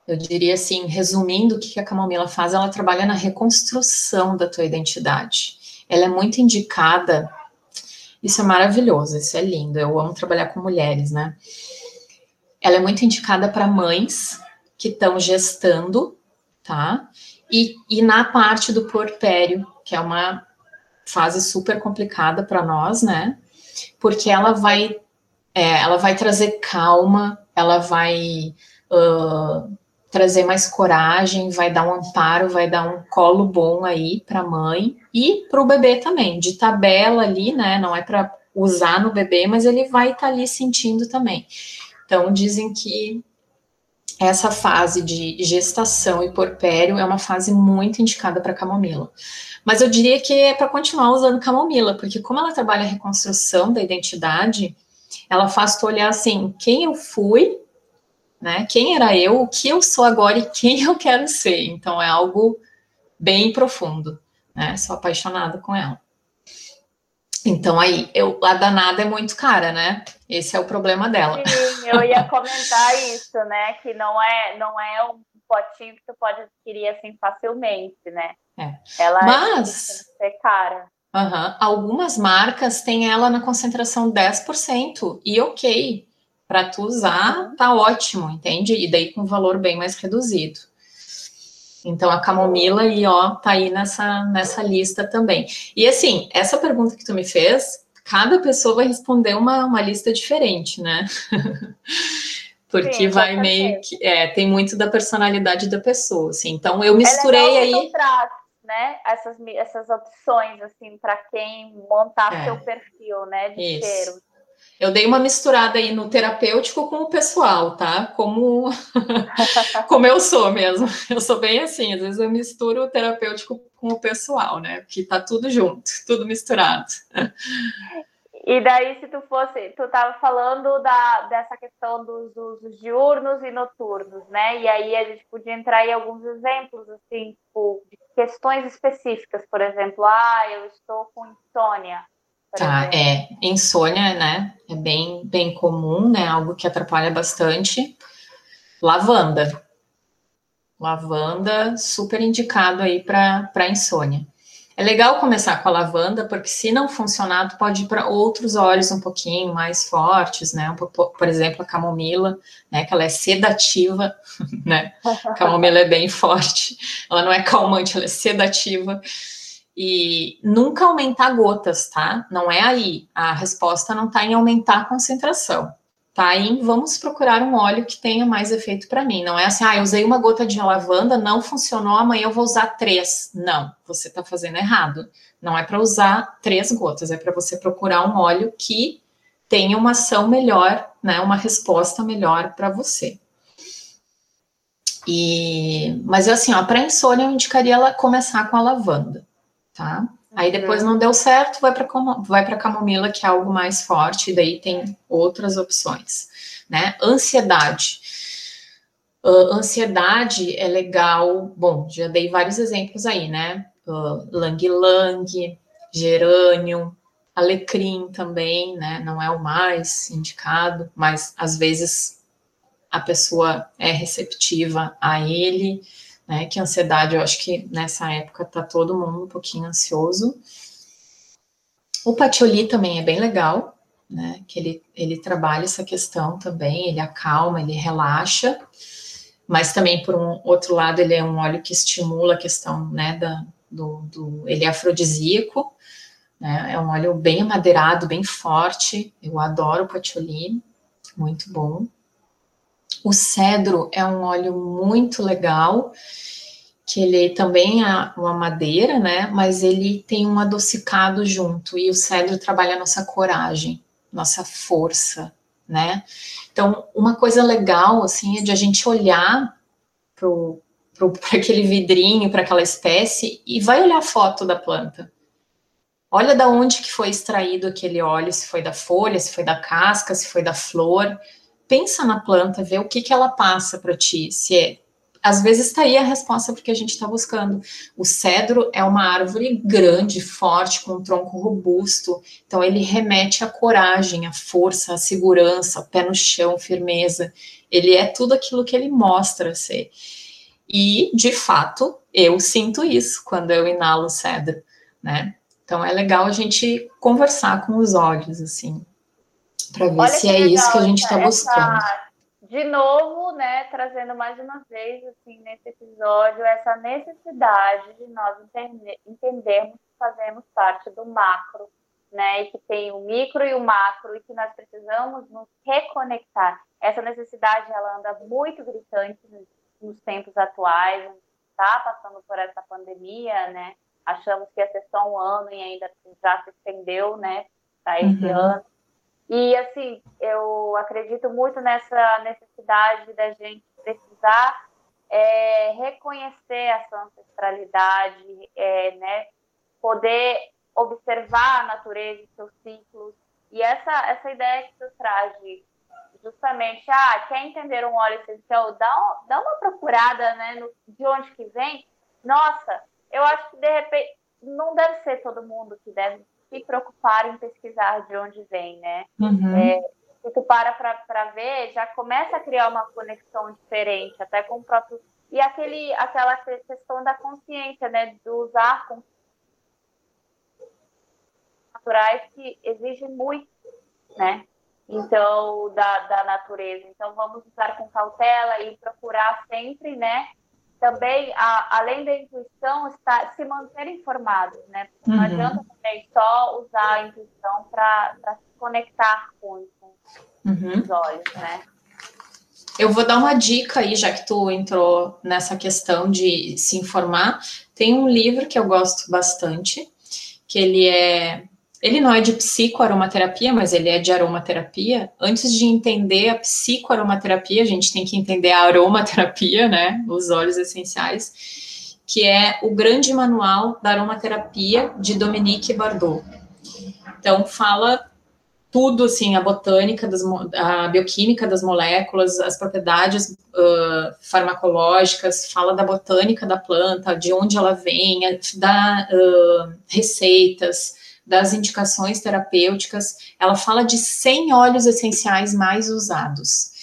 eu diria assim, resumindo o que a camomila faz, ela trabalha na reconstrução da tua identidade. Ela é muito indicada, isso é maravilhoso, isso é lindo, eu amo trabalhar com mulheres, né? Ela é muito indicada para mães que estão gestando, tá? E, e na parte do porpério, que é uma fase super complicada para nós, né? Porque ela vai, é, ela vai trazer calma, ela vai uh, trazer mais coragem, vai dar um amparo, vai dar um colo bom aí para a mãe e para o bebê também, de tabela ali, né? Não é para usar no bebê, mas ele vai estar tá ali sentindo também. Então, dizem que essa fase de gestação e porpério é uma fase muito indicada para camomila. Mas eu diria que é para continuar usando camomila, porque como ela trabalha a reconstrução da identidade, ela faz tu olhar assim, quem eu fui, né? Quem era eu, o que eu sou agora e quem eu quero ser. Então é algo bem profundo, né? Sou apaixonada com ela. Então aí, eu, a danada é muito cara, né? Esse é o problema dela. Sim, eu ia comentar isso, né? Que não é, não é um potinho que tu pode adquirir assim facilmente, né? É. Ela é Mas é cara. Uhum. Algumas marcas têm ela na concentração 10%, e ok, para tu usar, uhum. tá ótimo, entende? E daí com valor bem mais reduzido. Então a camomila aí, ó, tá aí nessa, nessa lista também. E assim, essa pergunta que tu me fez, cada pessoa vai responder uma, uma lista diferente, né? Porque Sim, vai meio que. É, tem muito da personalidade da pessoa, assim. Então eu misturei é aí. Traz, né? Essas, essas opções, assim, para quem montar é. seu perfil, né? De Isso. cheiro. Eu dei uma misturada aí no terapêutico com o pessoal, tá? Como, como eu sou mesmo. Eu sou bem assim, às vezes eu misturo o terapêutico com o pessoal, né? Porque tá tudo junto, tudo misturado. E daí, se tu fosse, tu estava falando da, dessa questão dos usos diurnos e noturnos, né? E aí a gente podia entrar em alguns exemplos, assim, tipo, de questões específicas, por exemplo, ah, eu estou com insônia. Tá, é, insônia, né? É bem, bem comum, né? Algo que atrapalha bastante. Lavanda. Lavanda, super indicado aí para insônia. É legal começar com a lavanda, porque se não funcionar, tu pode ir para outros óleos um pouquinho mais fortes, né? Por exemplo, a camomila, né? Que ela é sedativa, né? A camomila é bem forte, ela não é calmante, ela é sedativa. E nunca aumentar gotas, tá? Não é aí. A resposta não está em aumentar a concentração tá? E vamos procurar um óleo que tenha mais efeito para mim. Não é assim, ah, eu usei uma gota de lavanda, não funcionou, amanhã eu vou usar três. Não, você está fazendo errado. Não é para usar três gotas, é para você procurar um óleo que tenha uma ação melhor, né? Uma resposta melhor para você. E, mas assim, ó, para insônia eu indicaria ela começar com a lavanda, tá? Aí depois não deu certo, vai para vai para camomila, que é algo mais forte, e daí tem outras opções, né? Ansiedade. Uh, ansiedade é legal, bom, já dei vários exemplos aí, né? Uh, lang lang, gerânio, alecrim também, né? Não é o mais indicado, mas às vezes a pessoa é receptiva a ele né? Que ansiedade, eu acho que nessa época tá todo mundo um pouquinho ansioso. O patioli também é bem legal, né? Que ele, ele trabalha essa questão também, ele acalma, ele relaxa, mas também, por um outro lado, ele é um óleo que estimula a questão, né, da, do, do ele é afrodisíaco, né? É um óleo bem amadeirado, bem forte. Eu adoro o patchouli, muito bom. O cedro é um óleo muito legal, que ele também é uma madeira, né? Mas ele tem um adocicado junto, e o cedro trabalha a nossa coragem, nossa força, né? Então, uma coisa legal, assim, é de a gente olhar para aquele vidrinho, para aquela espécie, e vai olhar a foto da planta. Olha da onde que foi extraído aquele óleo, se foi da folha, se foi da casca, se foi da flor pensa na planta, vê o que, que ela passa para ti, se é às vezes está aí a resposta porque a gente está buscando. O cedro é uma árvore grande, forte, com um tronco robusto, então ele remete à coragem, à força, à segurança, pé no chão, firmeza. Ele é tudo aquilo que ele mostra ser. E, de fato, eu sinto isso quando eu inalo cedro, né? Então é legal a gente conversar com os olhos, assim, para ver Olha se é legal, isso que a gente está buscando. de novo, né, trazendo mais uma vez, assim, nesse episódio, essa necessidade de nós entender, entendermos que fazemos parte do macro, né, e que tem o micro e o macro, e que nós precisamos nos reconectar. Essa necessidade, ela anda muito gritante nos tempos atuais, está passando por essa pandemia, né? Achamos que ia ser só um ano e ainda já se estendeu, né, para esse uhum. ano. E, assim, eu acredito muito nessa necessidade da gente precisar é, reconhecer a sua ancestralidade, é, né, poder observar a natureza e seus ciclos. E essa, essa ideia que tu traz justamente, ah, quer entender um óleo essencial, dá, dá uma procurada, né, no, de onde que vem. Nossa, eu acho que de repente não deve ser todo mundo que deve se preocupar em pesquisar de onde vem, né? Uhum. É, se tu para para ver, já começa a criar uma conexão diferente, até com o próprio e aquele aquela questão da consciência, né, do usar com naturais que exige muito, né? Então, da, da natureza. Então, vamos usar com cautela e procurar sempre, né? Também, a, além da intuição, está, se manter informado, né? Não uhum. adianta também só usar a intuição para se conectar com, com uhum. os olhos, né? Eu vou dar uma dica aí, já que tu entrou nessa questão de se informar. Tem um livro que eu gosto bastante, que ele é ele não é de psicoaromaterapia, mas ele é de aromaterapia. Antes de entender a psicoaromaterapia, a gente tem que entender a aromaterapia, né? Os óleos essenciais, que é o grande manual da aromaterapia de Dominique Bardot. Então, fala tudo, assim, a botânica, das, a bioquímica das moléculas, as propriedades uh, farmacológicas, fala da botânica da planta, de onde ela vem, dá uh, receitas, das indicações terapêuticas, ela fala de 100 óleos essenciais mais usados.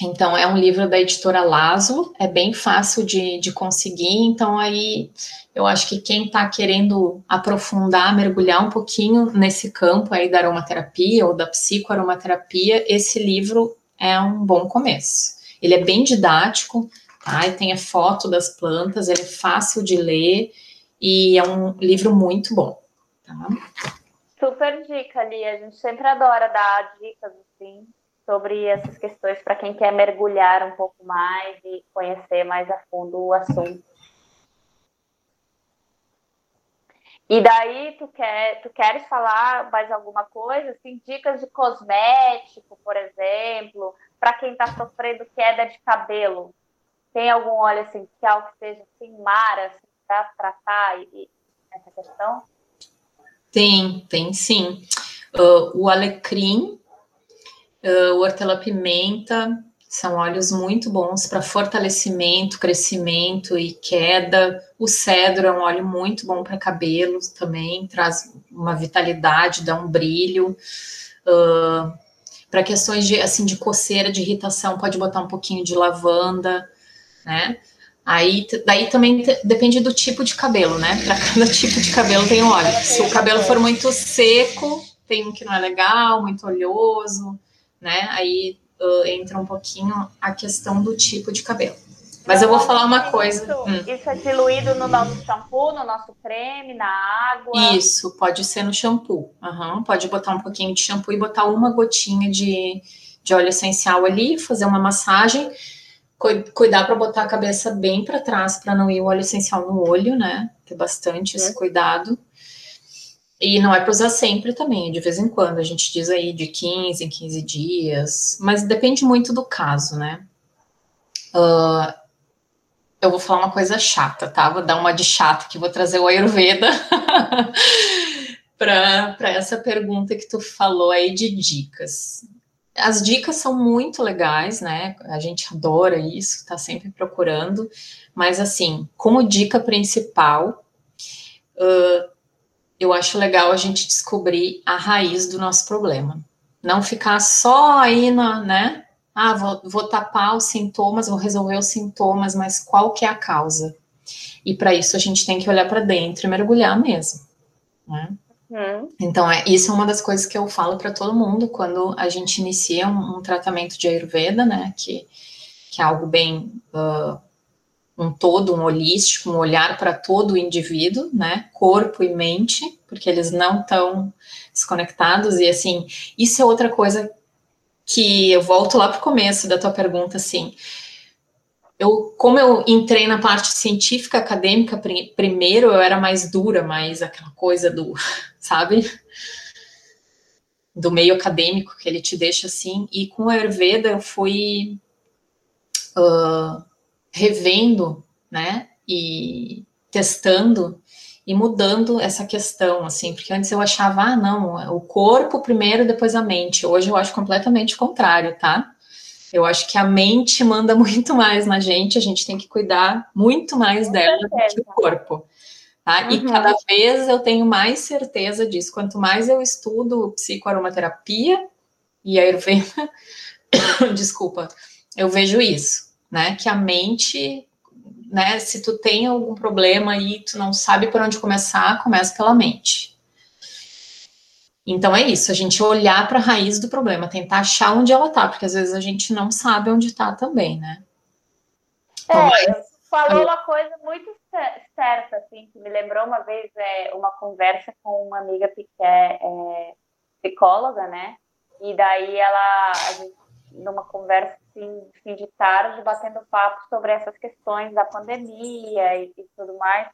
Então, é um livro da editora Lazo, é bem fácil de, de conseguir. Então, aí eu acho que quem está querendo aprofundar, mergulhar um pouquinho nesse campo aí da aromaterapia ou da psicoaromaterapia, esse livro é um bom começo. Ele é bem didático, tá? E tem a foto das plantas, ele é fácil de ler e é um livro muito bom. Tá? Super dica, Lia. A gente sempre adora dar dicas assim sobre essas questões para quem quer mergulhar um pouco mais e conhecer mais a fundo o assunto. E daí tu quer, tu queres falar mais alguma coisa, assim, dicas de cosmético, por exemplo, para quem está sofrendo queda de cabelo. Tem algum óleo essencial que seja assim, mara assim, para tratar e, e essa questão? Tem, tem sim. Uh, o alecrim, uh, o hortelã-pimenta, são óleos muito bons para fortalecimento, crescimento e queda. O cedro é um óleo muito bom para cabelos também, traz uma vitalidade, dá um brilho. Uh, para questões de assim de coceira, de irritação, pode botar um pouquinho de lavanda, né? Aí, daí também depende do tipo de cabelo, né? Para cada tipo de cabelo tem um óleo. Se o cabelo for muito seco, tem um que não é legal, muito oleoso, né? Aí uh, entra um pouquinho a questão do tipo de cabelo. Mas eu vou falar uma coisa. Isso, hum. isso é diluído no nosso shampoo, no nosso creme, na água? Isso, pode ser no shampoo. Uhum, pode botar um pouquinho de shampoo e botar uma gotinha de, de óleo essencial ali, fazer uma massagem cuidar para botar a cabeça bem para trás para não ir o óleo essencial no olho, né? Ter bastante esse é. cuidado. E não é para usar sempre também, de vez em quando. A gente diz aí de 15 em 15 dias, mas depende muito do caso, né? Uh, eu vou falar uma coisa chata, tá? Vou dar uma de chata que vou trazer o Ayurveda para essa pergunta que tu falou aí de dicas. As dicas são muito legais, né? A gente adora isso, tá sempre procurando. Mas, assim, como dica principal, uh, eu acho legal a gente descobrir a raiz do nosso problema. Não ficar só aí na, né? Ah, vou, vou tapar os sintomas, vou resolver os sintomas, mas qual que é a causa? E para isso a gente tem que olhar para dentro e mergulhar mesmo. Né? Uhum. Então, é, isso é uma das coisas que eu falo para todo mundo quando a gente inicia um, um, tratamento de Ayurveda, né? Que, que é algo bem. Uh, um todo, um holístico, um olhar para todo o indivíduo, né? Corpo e mente, porque eles não estão desconectados. E, assim, isso é outra coisa que eu volto lá para o começo da tua pergunta, assim. Eu, como eu entrei na parte científica acadêmica primeiro, eu era mais dura, mais aquela coisa do, sabe? Do meio acadêmico que ele te deixa assim. E com a Ayurveda eu fui uh, revendo, né? E testando e mudando essa questão, assim, porque antes eu achava, ah, não, o corpo primeiro, depois a mente. Hoje eu acho completamente o contrário, tá? Eu acho que a mente manda muito mais na gente, a gente tem que cuidar muito mais Com dela certeza. do que o corpo. Tá? Uhum. E cada vez eu tenho mais certeza disso. Quanto mais eu estudo psicoaromaterapia e a Ayurveda, desculpa, eu vejo isso, né? Que a mente né? Se tu tem algum problema e tu não sabe por onde começar, começa pela mente. Então é isso, a gente olhar para a raiz do problema, tentar achar onde ela tá, porque às vezes a gente não sabe onde está também, né? Então, é, mas... falou uma coisa muito certa, assim, que me lembrou uma vez é, uma conversa com uma amiga que é, é psicóloga, né? E daí ela, a gente numa conversa assim, fim de tarde, batendo papo sobre essas questões da pandemia e, e tudo mais,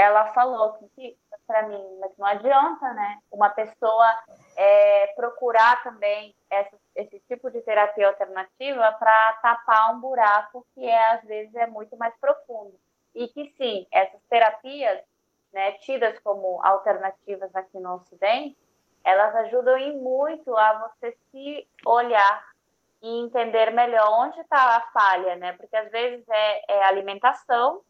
ela falou que para mim, mas não adianta, né? Uma pessoa é, procurar também essa, esse tipo de terapia alternativa para tapar um buraco que é às vezes é muito mais profundo e que sim, essas terapias, né, tidas como alternativas aqui no Ocidente, elas ajudam em muito a você se olhar e entender melhor onde está a falha, né? Porque às vezes é, é, alimentação,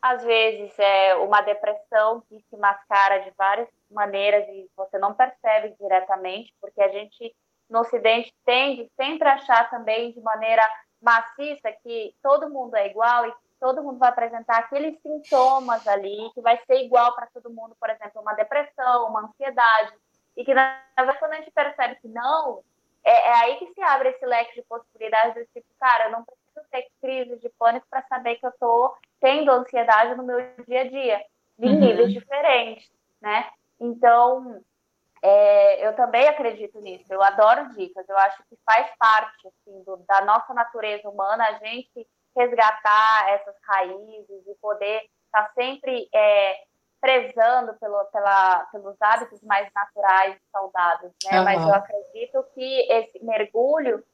às vezes é uma depressão que se mascara de várias maneiras e você não percebe diretamente, porque a gente no Ocidente tende sempre a achar também de maneira maciça que todo mundo é igual e todo mundo vai apresentar aqueles sintomas ali que vai ser igual para todo mundo, por exemplo, uma depressão, uma ansiedade, e que na verdade quando a gente percebe que não, é, é, aí que se abre esse leque de possibilidades do tipo, cara, eu não ter crise de pânico para saber que eu estou tendo ansiedade no meu dia a dia, de uhum. níveis diferentes, né? Então, é, eu também acredito nisso, eu adoro dicas, eu acho que faz parte assim, do, da nossa natureza humana a gente resgatar essas raízes e poder estar tá sempre é, prezando pelo, pela, pelos hábitos mais naturais e saudáveis, né? Uhum. Mas eu acredito que esse mergulho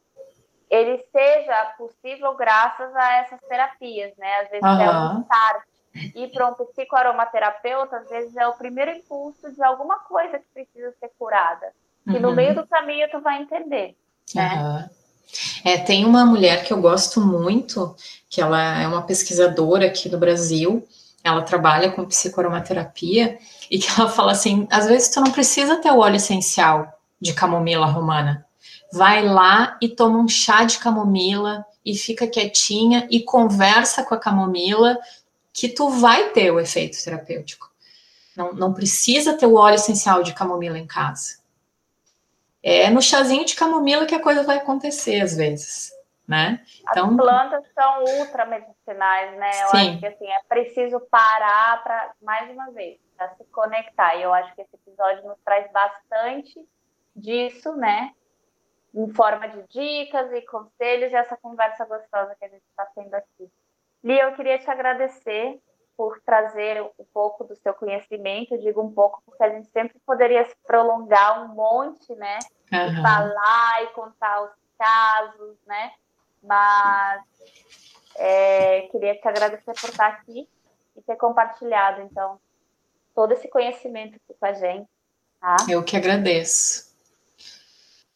ele seja possível graças a essas terapias, né? Às vezes uhum. é um start. Ir para um psicoaromaterapeuta, às vezes é o primeiro impulso de alguma coisa que precisa ser curada. Uhum. no meio do caminho tu vai entender, né? É, tem uma mulher que eu gosto muito, que ela é uma pesquisadora aqui do Brasil, ela trabalha com psicoaromaterapia e que ela fala assim: às vezes tu não precisa ter o óleo essencial de camomila romana. Vai lá e toma um chá de camomila e fica quietinha e conversa com a camomila que tu vai ter o efeito terapêutico. Não, não precisa ter o óleo essencial de camomila em casa. É no chazinho de camomila que a coisa vai acontecer às vezes né? Então, As plantas são ultra medicinais, né? Eu sim. acho que assim, é preciso parar para, mais uma vez, para se conectar. E eu acho que esse episódio nos traz bastante disso, né? Em forma de dicas e conselhos e essa conversa gostosa que a gente está tendo aqui. Lia, eu queria te agradecer por trazer um pouco do seu conhecimento, digo um pouco porque a gente sempre poderia se prolongar um monte, né? Uhum. E falar e contar os casos, né? Mas é, queria te agradecer por estar aqui e ter compartilhado, então, todo esse conhecimento aqui com a gente. Tá? Eu que agradeço.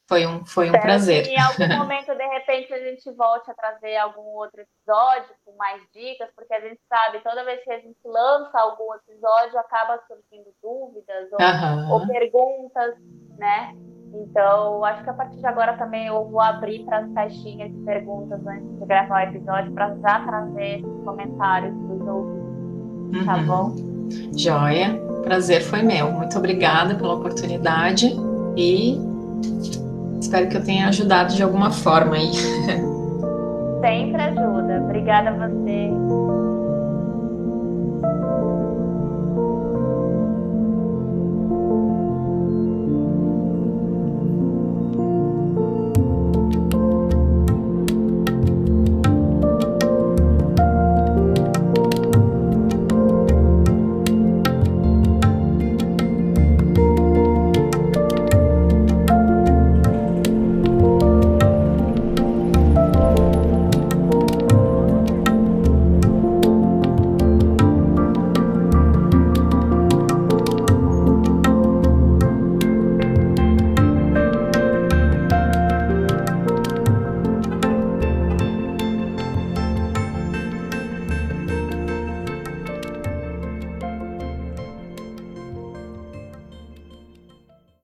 Foi um, foi um prazer. em algum momento, de repente, a gente volte a trazer algum outro episódio com mais dicas, porque a gente sabe, toda vez que a gente lança algum episódio, acaba surgindo dúvidas ou, uhum. ou perguntas, né? Então, acho que a partir de agora também eu vou abrir para as caixinhas de perguntas antes de gravar o episódio, para já trazer esses comentários dos ouvintes. Tá uhum. bom? Joia. Prazer foi meu. Muito obrigada pela oportunidade e espero que eu tenha ajudado de alguma forma aí. Sempre ajuda. Obrigada a você.